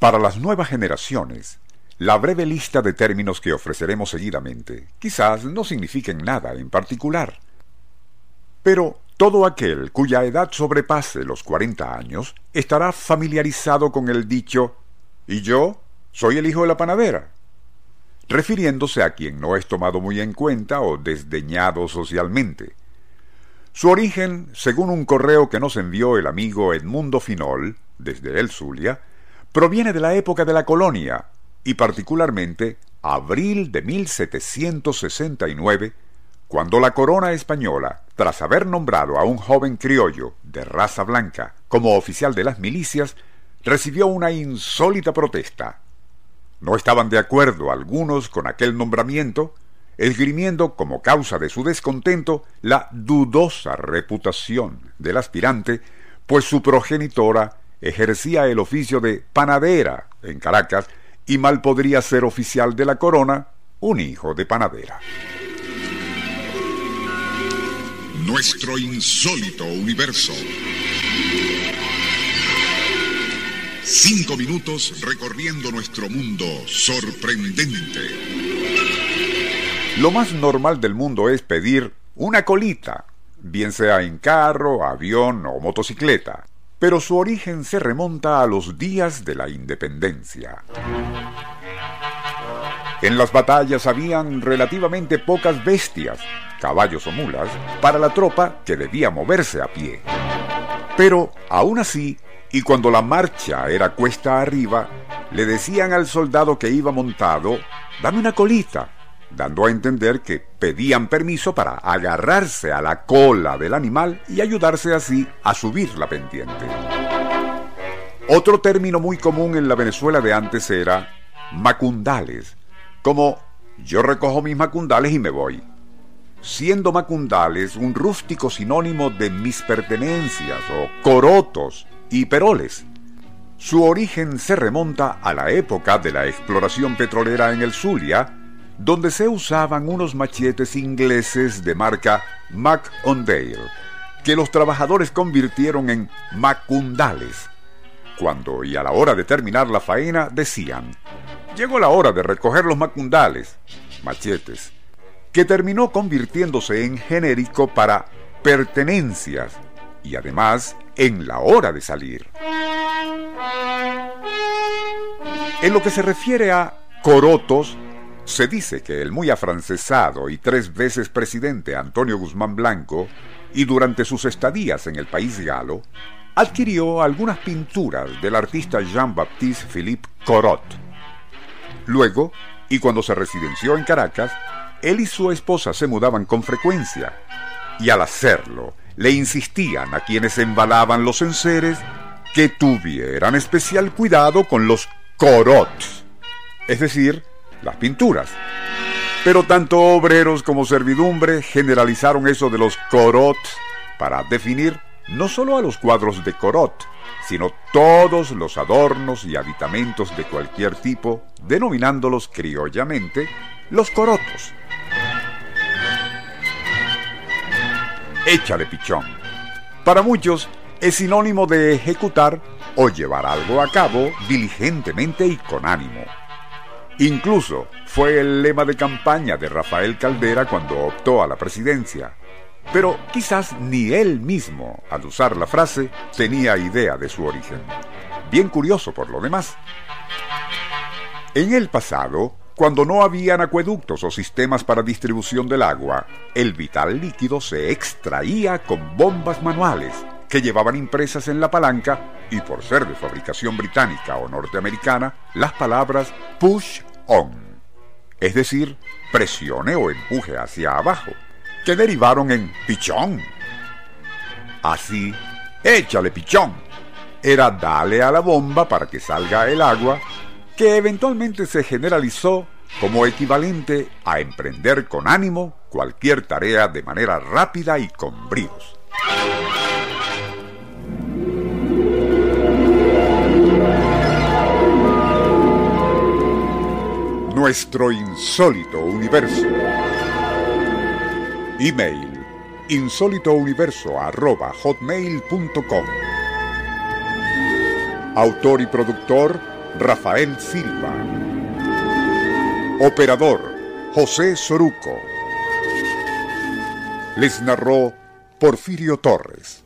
Para las nuevas generaciones, la breve lista de términos que ofreceremos seguidamente quizás no signifiquen nada en particular. Pero todo aquel cuya edad sobrepase los 40 años estará familiarizado con el dicho ¿Y yo? Soy el hijo de la panadera refiriéndose a quien no es tomado muy en cuenta o desdeñado socialmente. Su origen, según un correo que nos envió el amigo Edmundo Finol, desde El Zulia, proviene de la época de la colonia, y particularmente abril de 1769, cuando la corona española, tras haber nombrado a un joven criollo de raza blanca como oficial de las milicias, recibió una insólita protesta. No estaban de acuerdo algunos con aquel nombramiento, esgrimiendo como causa de su descontento la dudosa reputación del aspirante, pues su progenitora ejercía el oficio de panadera en Caracas y mal podría ser oficial de la corona un hijo de panadera. Nuestro insólito universo. Cinco minutos recorriendo nuestro mundo sorprendente. Lo más normal del mundo es pedir una colita, bien sea en carro, avión o motocicleta pero su origen se remonta a los días de la independencia. En las batallas habían relativamente pocas bestias, caballos o mulas, para la tropa que debía moverse a pie. Pero, aún así, y cuando la marcha era cuesta arriba, le decían al soldado que iba montado, dame una colita, dando a entender que pedían permiso para agarrarse a la cola del animal y ayudarse así a subir la pendiente. Otro término muy común en la Venezuela de antes era macundales, como yo recojo mis macundales y me voy, siendo macundales un rústico sinónimo de mis pertenencias o corotos y peroles. Su origen se remonta a la época de la exploración petrolera en el Zulia, donde se usaban unos machetes ingleses de marca McOndale, que los trabajadores convirtieron en macundales. Cuando y a la hora de terminar la faena decían, llegó la hora de recoger los macundales, machetes, que terminó convirtiéndose en genérico para pertenencias y además en la hora de salir. En lo que se refiere a corotos, se dice que el muy afrancesado y tres veces presidente Antonio Guzmán Blanco, y durante sus estadías en el país galo, adquirió algunas pinturas del artista Jean-Baptiste Philippe Corot. Luego, y cuando se residenció en Caracas, él y su esposa se mudaban con frecuencia, y al hacerlo, le insistían a quienes embalaban los enseres que tuvieran especial cuidado con los corots, es decir, las pinturas. Pero tanto obreros como servidumbre generalizaron eso de los corot para definir no solo a los cuadros de Corot, sino todos los adornos y aditamentos de cualquier tipo, denominándolos criollamente los corotos. Échale pichón. Para muchos es sinónimo de ejecutar o llevar algo a cabo diligentemente y con ánimo. Incluso fue el lema de campaña de Rafael Caldera cuando optó a la presidencia. Pero quizás ni él mismo, al usar la frase, tenía idea de su origen. Bien curioso por lo demás. En el pasado, cuando no habían acueductos o sistemas para distribución del agua, el vital líquido se extraía con bombas manuales que llevaban impresas en la palanca y por ser de fabricación británica o norteamericana, las palabras push es decir, presione o empuje hacia abajo, que derivaron en pichón. Así, échale pichón. Era dale a la bomba para que salga el agua, que eventualmente se generalizó como equivalente a emprender con ánimo cualquier tarea de manera rápida y con bríos. Nuestro insólito universo. Email insólitouniverso.hotmail.com Autor y productor Rafael Silva. Operador, José Soruco. Les narró Porfirio Torres.